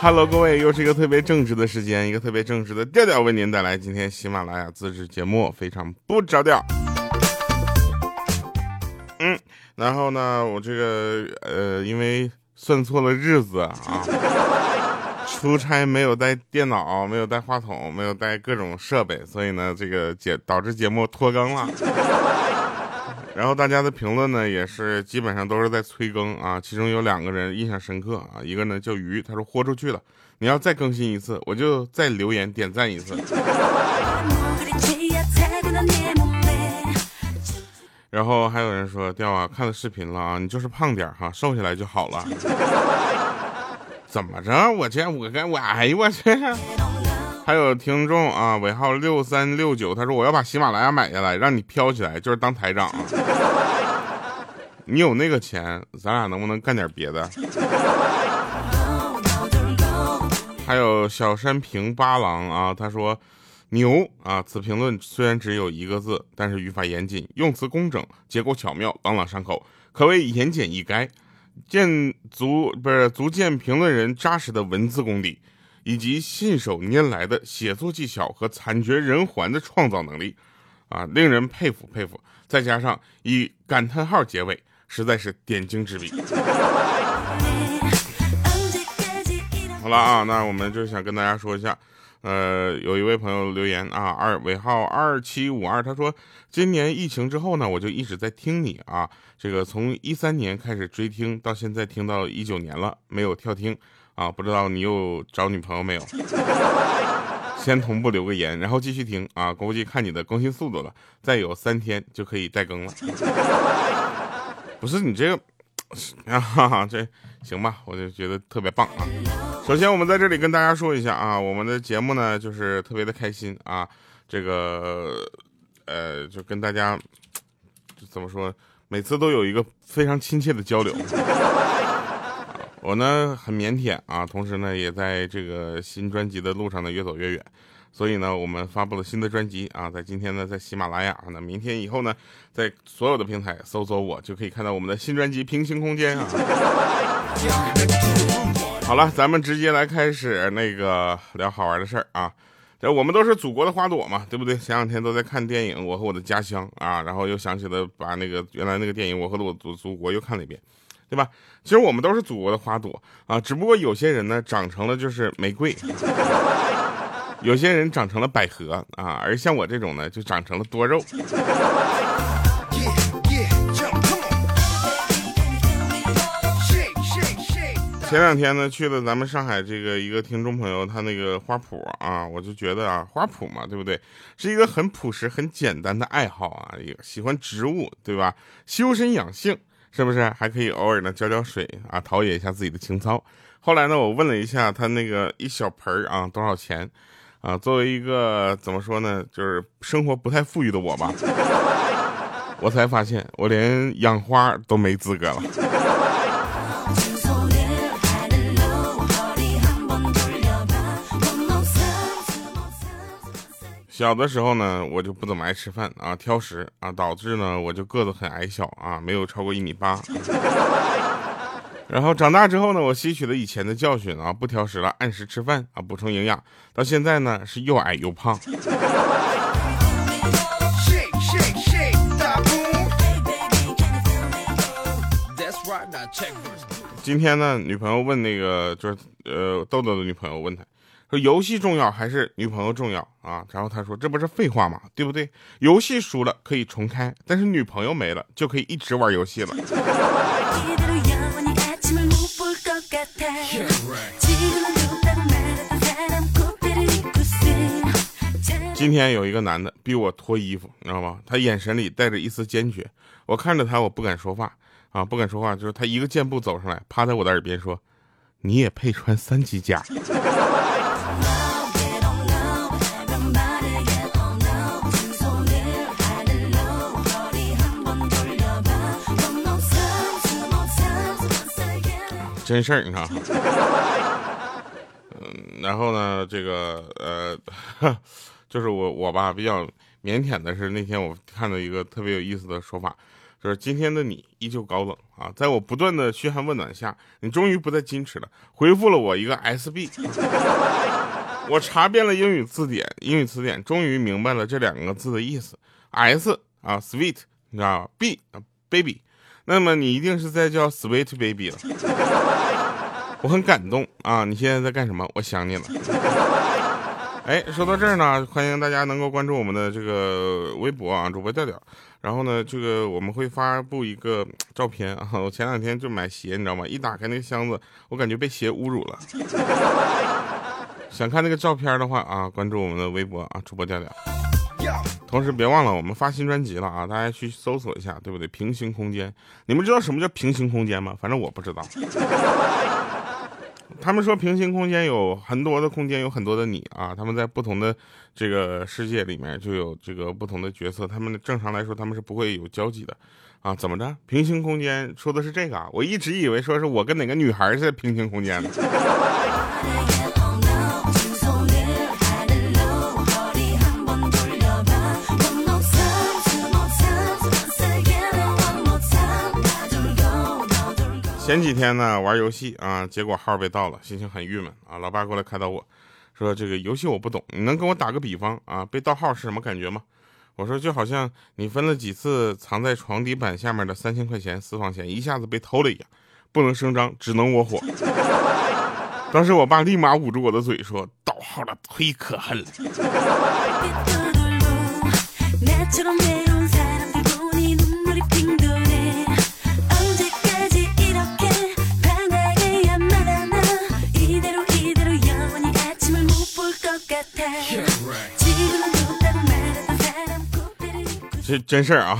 Hello，各位，又是一个特别正直的时间，一个特别正直的调调，为您带来今天喜马拉雅自制节目，非常不着调。嗯，然后呢，我这个呃，因为算错了日子啊，出差没有带电脑，没有带话筒，没有带各种设备，所以呢，这个节导致节目拖更了。然后大家的评论呢，也是基本上都是在催更啊。其中有两个人印象深刻啊，一个呢叫鱼，他说豁出去了，你要再更新一次，我就再留言点赞一次。然后还有人说掉啊，看了视频了啊，你就是胖点哈，瘦下来就好了。怎么着？我这我该我哎呦我去！还有听众啊，尾号六三六九，他说我要把喜马拉雅买下来，让你飘起来，就是当台长。你有那个钱，咱俩能不能干点别的？还有小山平八郎啊，他说牛啊，此评论虽然只有一个字，但是语法严谨，用词工整，结构巧妙，朗朗上口，可谓言简意赅，见足不是足见评论人扎实的文字功底。以及信手拈来的写作技巧和惨绝人寰的创造能力，啊，令人佩服佩服。再加上以感叹号结尾，实在是点睛之笔。好了啊，那我们就想跟大家说一下，呃，有一位朋友留言啊，二尾号二七五二，他说，今年疫情之后呢，我就一直在听你啊，这个从一三年开始追听，到现在听到一九年了，没有跳听。啊，不知道你又找女朋友没有？先同步留个言，然后继续听啊。估计看你的更新速度了，再有三天就可以代更了。不是你这个，啊，这行吧？我就觉得特别棒啊。首先，我们在这里跟大家说一下啊，我们的节目呢就是特别的开心啊。这个，呃，就跟大家怎么说，每次都有一个非常亲切的交流。我呢很腼腆啊，同时呢也在这个新专辑的路上呢越走越远，所以呢我们发布了新的专辑啊，在今天呢在喜马拉雅，那明天以后呢在所有的平台搜索我就可以看到我们的新专辑《平行空间》啊。好了，咱们直接来开始那个聊好玩的事儿啊，这我们都是祖国的花朵嘛，对不对？前两天都在看电影《我和我的家乡》啊，然后又想起了把那个原来那个电影《我和我祖祖国》又看了一遍。对吧？其实我们都是祖国的花朵啊，只不过有些人呢长成了就是玫瑰，有些人长成了百合啊，而像我这种呢就长成了多肉。前两天呢去了咱们上海这个一个听众朋友他那个花圃啊，我就觉得啊花圃嘛，对不对？是一个很朴实、很简单的爱好啊，一个喜欢植物，对吧？修身养性。是不是还可以偶尔呢浇浇水啊，陶冶一下自己的情操？后来呢，我问了一下他那个一小盆啊多少钱？啊，作为一个怎么说呢，就是生活不太富裕的我吧，我才发现我连养花都没资格了。小的时候呢，我就不怎么爱吃饭啊，挑食啊，导致呢我就个子很矮小啊，没有超过一米八。然后长大之后呢，我吸取了以前的教训啊，不挑食了，按时吃饭啊，补充营养。到现在呢，是又矮又胖。今天呢，女朋友问那个就是呃豆豆的女朋友问他。说游戏重要还是女朋友重要啊？然后他说：“这不是废话吗？对不对？游戏输了可以重开，但是女朋友没了就可以一直玩游戏了。”今天有一个男的逼我脱衣服，你知道吗？他眼神里带着一丝坚决。我看着他，我不敢说话啊，不敢说话。就是他一个箭步走上来，趴在我的耳边说：“你也配穿三级甲？”真事儿，你看，嗯，然后呢，这个呃，就是我我吧比较腼腆的是那天我看到一个特别有意思的说法，就是今天的你依旧高冷啊，在我不断的嘘寒问暖下，你终于不再矜持了，回复了我一个 SB。我查遍了英语字典，英语词典终于明白了这两个字的意思。S 啊，sweet，你知道吧？B 啊，baby，那么你一定是在叫 sweet baby 了。我很感动啊！你现在在干什么？我想你了。哎，说到这儿呢，欢迎大家能够关注我们的这个微博啊，主播调调。然后呢，这个我们会发布一个照片啊。我前两天就买鞋，你知道吗？一打开那个箱子，我感觉被鞋侮辱了。想看那个照片的话啊，关注我们的微博啊，主播调调。同时别忘了，我们发新专辑了啊，大家去搜索一下，对不对？平行空间，你们知道什么叫平行空间吗？反正我不知道。他们说平行空间有很多的空间，有很多的你啊。他们在不同的这个世界里面就有这个不同的角色。他们正常来说他们是不会有交集的啊。怎么着？平行空间说的是这个啊？我一直以为说是我跟哪个女孩是在平行空间呢。前几天呢玩游戏啊，结果号被盗了，心情很郁闷啊。老爸过来开导我说：“这个游戏我不懂，你能跟我打个比方啊？被盗号是什么感觉吗？”我说：“就好像你分了几次藏在床底板下面的三千块钱私房钱一下子被偷了一样，不能声张，只能窝火。”当时我爸立马捂住我的嘴说：“盗号的忒可恨了。”这真事儿啊！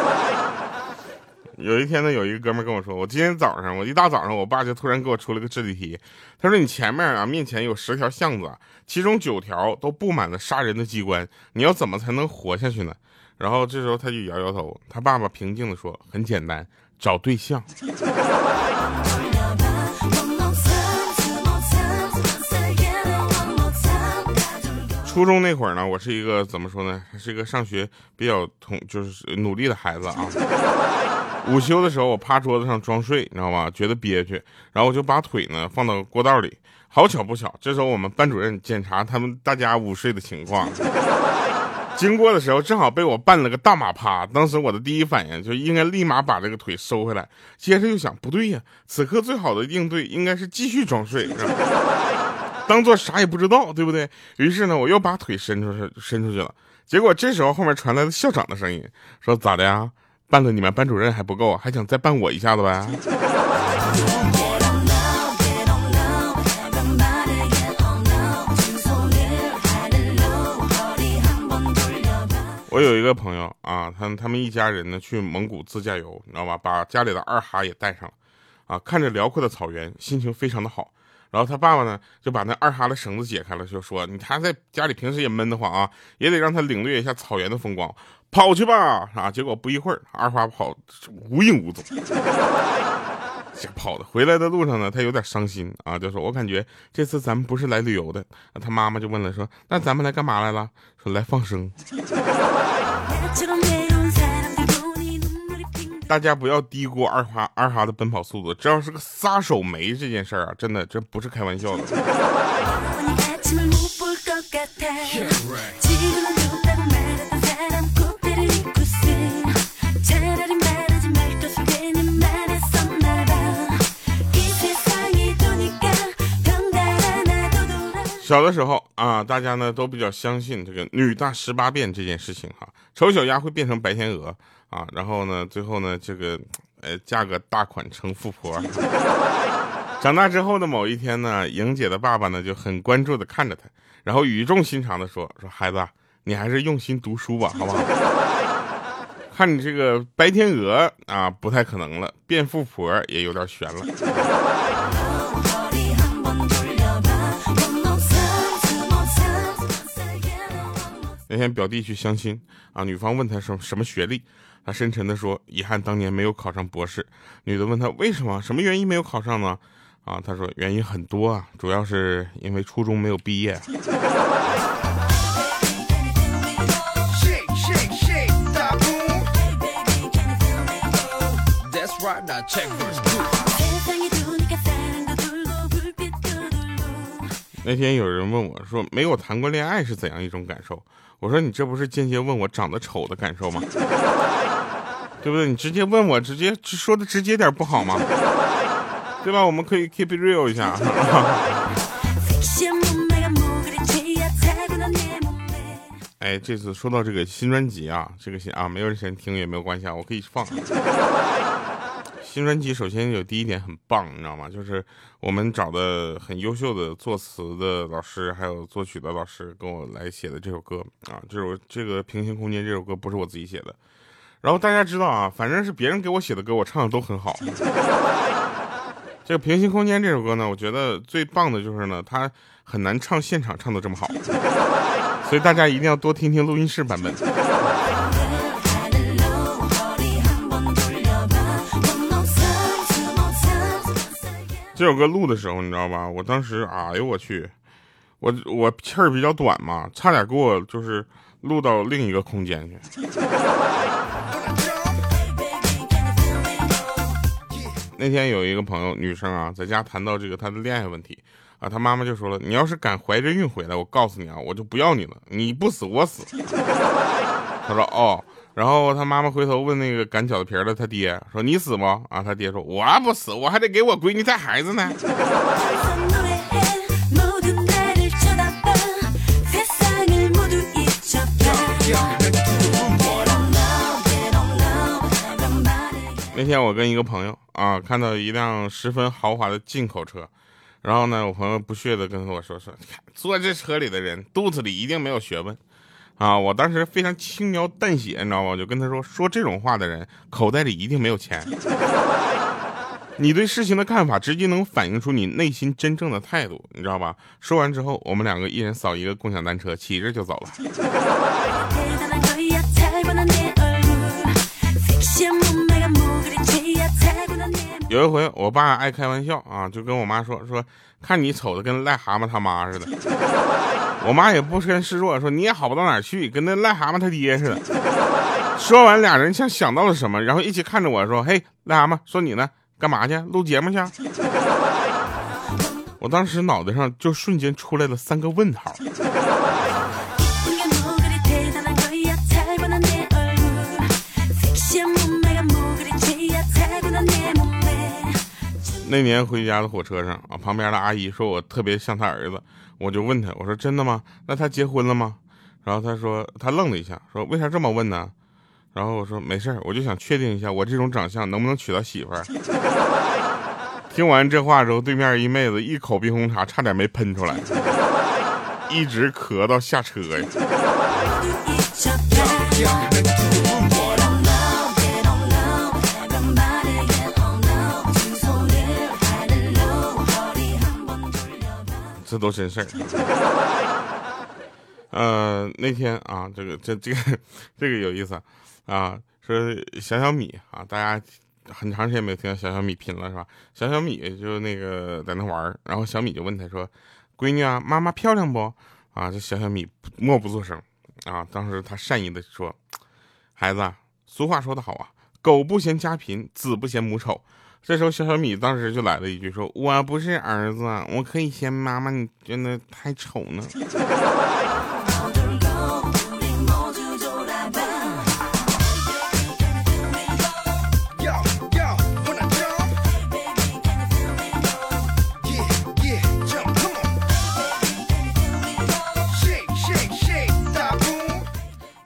有一天呢，有一个哥们跟我说，我今天早上，我一大早上，我爸就突然给我出了个智力题。他说：“你前面啊，面前有十条巷子，其中九条都布满了杀人的机关，你要怎么才能活下去呢？”然后这时候他就摇摇头。他爸爸平静的说：“很简单，找对象。”初中那会儿呢，我是一个怎么说呢？是一个上学比较同就是努力的孩子啊。午休的时候，我趴桌子上装睡，你知道吗？觉得憋屈，然后我就把腿呢放到过道里。好巧不巧，这时候我们班主任检查他们大家午睡的情况，经过的时候正好被我绊了个大马趴。当时我的第一反应就应该立马把这个腿收回来，接着又想，不对呀，此刻最好的应对应该是继续装睡。当做啥也不知道，对不对？于是呢，我又把腿伸出去，伸出去了。结果这时候后面传来了校长的声音，说：“咋的呀？办了你们班主任还不够，还想再办我一下子呗？” 我有一个朋友啊，他他们一家人呢去蒙古自驾游，你知道吧？把家里的二哈也带上了，啊，看着辽阔的草原，心情非常的好。然后他爸爸呢，就把那二哈的绳子解开了，就说：“你他在家里平时也闷得慌啊，也得让他领略一下草原的风光，跑去吧！”啊，结果不一会儿，二哈跑无影无踪，跑的。回来的路上呢，他有点伤心啊，就说：“我感觉这次咱们不是来旅游的。”他妈妈就问了，说：“那咱们来干嘛来了？”说：“来放生。”大家不要低估二哈二哈的奔跑速度，只要是个撒手没这件事儿啊，真的这不是开玩笑的。小的时候啊，大家呢都比较相信这个女大十八变这件事情哈，丑小鸭会变成白天鹅。啊，然后呢，最后呢，这个，呃，嫁个大款成富婆。长大之后的某一天呢，莹姐的爸爸呢就很关注的看着她，然后语重心长的说：“说孩子，你还是用心读书吧，好不好？看你这个白天鹅啊，不太可能了，变富婆也有点悬了。”那天表弟去相亲啊，女方问他什什么学历。他深沉地说：“遗憾当年没有考上博士。”女的问他：“为什么？什么原因没有考上呢？”啊，他说：“原因很多啊，主要是因为初中没有毕业。”那天有人问我说：“没有谈过恋爱是怎样一种感受？”我说：“你这不是间接问我长得丑的感受吗？对不对？你直接问我，直接说的直接点不好吗？对吧？我们可以 keep it real 一下。”哎，这次说到这个新专辑啊，这个新啊，没有人听也没有关系啊，我可以放。新专辑首先有第一点很棒，你知道吗？就是我们找的很优秀的作词的老师，还有作曲的老师跟我来写的这首歌啊，这首这个平行空间这首歌不是我自己写的。然后大家知道啊，反正是别人给我写的歌，我唱的都很好。这个平行空间这首歌呢，我觉得最棒的就是呢，它很难唱现场唱的这么好，所以大家一定要多听听录音室版本。这首歌录的时候，你知道吧？我当时，哎呦我去，我我气儿比较短嘛，差点给我就是录到另一个空间去。那天有一个朋友，女生啊，在家谈到这个她的恋爱问题啊，她妈妈就说了：“你要是敢怀着孕回来，我告诉你啊，我就不要你了，你不死我死。”她说：“哦。”然后他妈妈回头问那个擀饺子皮的他爹说：“你死不？”啊，他爹说：“我不死，我还得给我闺女带孩子呢。”那天我跟一个朋友啊，看到一辆十分豪华的进口车，然后呢，我朋友不屑的跟我说：“说坐这车里的人肚子里一定没有学问。”啊！我当时非常轻描淡写，你知道吗？我就跟他说：“说这种话的人口袋里一定没有钱。你对事情的看法，直接能反映出你内心真正的态度，你知道吧？”说完之后，我们两个一人扫一个共享单车，骑着就走了。有一回，我爸爱开玩笑啊，就跟我妈说：“说看你丑的跟癞蛤蟆他妈似的。”我妈也不甘示弱，说你也好不到哪去，跟那癞蛤蟆他爹似的。说完，俩人像想到了什么，然后一起看着我说：“嘿，癞蛤蟆，说你呢，干嘛去？录节目去？” 我当时脑袋上就瞬间出来了三个问号。那年回家的火车上啊，旁边的阿姨说我特别像她儿子。我就问他，我说真的吗？那他结婚了吗？然后他说他愣了一下，说为啥这么问呢？然后我说没事我就想确定一下我这种长相能不能娶到媳妇儿。听完这话之后，对面一妹子一口冰红茶差点没喷出来，一直咳到下车呀。这都真事儿。呃，那天啊，这个这这个 这个有意思啊，说小小米啊，大家很长时间没有听到小小米拼了是吧？小小米就那个在那玩儿然后小米就问他说：“闺女啊，妈妈漂亮不？”啊，这小小米默不作声啊。当时他善意的说：“孩子，俗话说得好啊，狗不嫌家贫，子不嫌母丑。”这时候，小小米当时就来了一句说：“我不是儿子，我可以嫌妈妈你真的太丑呢。”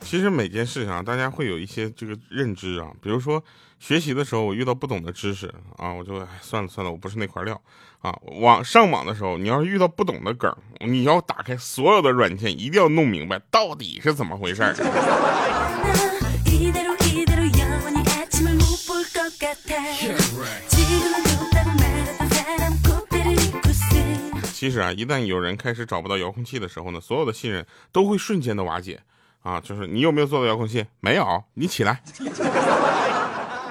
其实每件事情啊，大家会有一些这个认知啊，比如说学习的时候，我遇到不懂的知识啊，我就哎算了算了，我不是那块料啊。网上网的时候，你要是遇到不懂的梗，你要打开所有的软件，一定要弄明白到底是怎么回事儿。其实啊，一旦有人开始找不到遥控器的时候呢，所有的信任都会瞬间的瓦解。啊，就是你有没有做到遥控器？没有，你起来，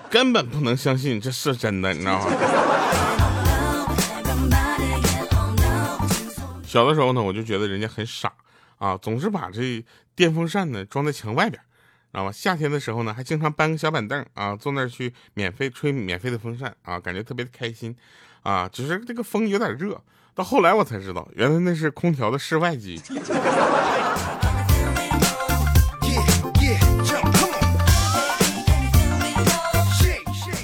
根本不能相信这是真的，你知道吗？小的时候呢，我就觉得人家很傻啊，总是把这电风扇呢装在墙外边，知道吗？夏天的时候呢，还经常搬个小板凳啊，坐那儿去免费吹免费的风扇啊，感觉特别的开心啊。只是这个风有点热，到后来我才知道，原来那是空调的室外机。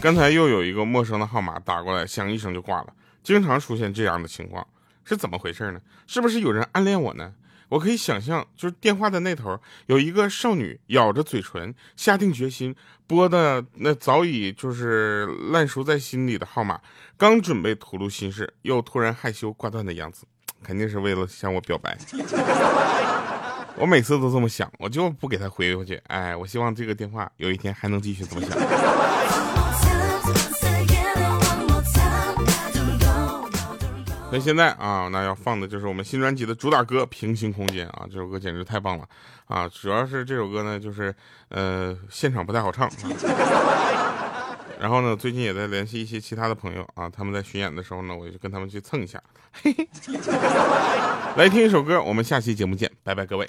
刚才又有一个陌生的号码打过来，响一声就挂了。经常出现这样的情况，是怎么回事呢？是不是有人暗恋我呢？我可以想象，就是电话的那头有一个少女咬着嘴唇，下定决心拨的那早已就是烂熟在心里的号码，刚准备吐露心事，又突然害羞挂断的样子，肯定是为了向我表白。我每次都这么想，我就不给他回过去。哎，我希望这个电话有一天还能继续这么想。那现在啊，那要放的就是我们新专辑的主打歌《平行空间》啊，这首歌简直太棒了啊！主要是这首歌呢，就是呃，现场不太好唱。然后呢，最近也在联系一些其他的朋友啊，他们在巡演的时候呢，我就跟他们去蹭一下。嘿嘿，来听一首歌，我们下期节目见，拜拜各位。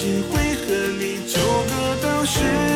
几回和你纠葛，到失。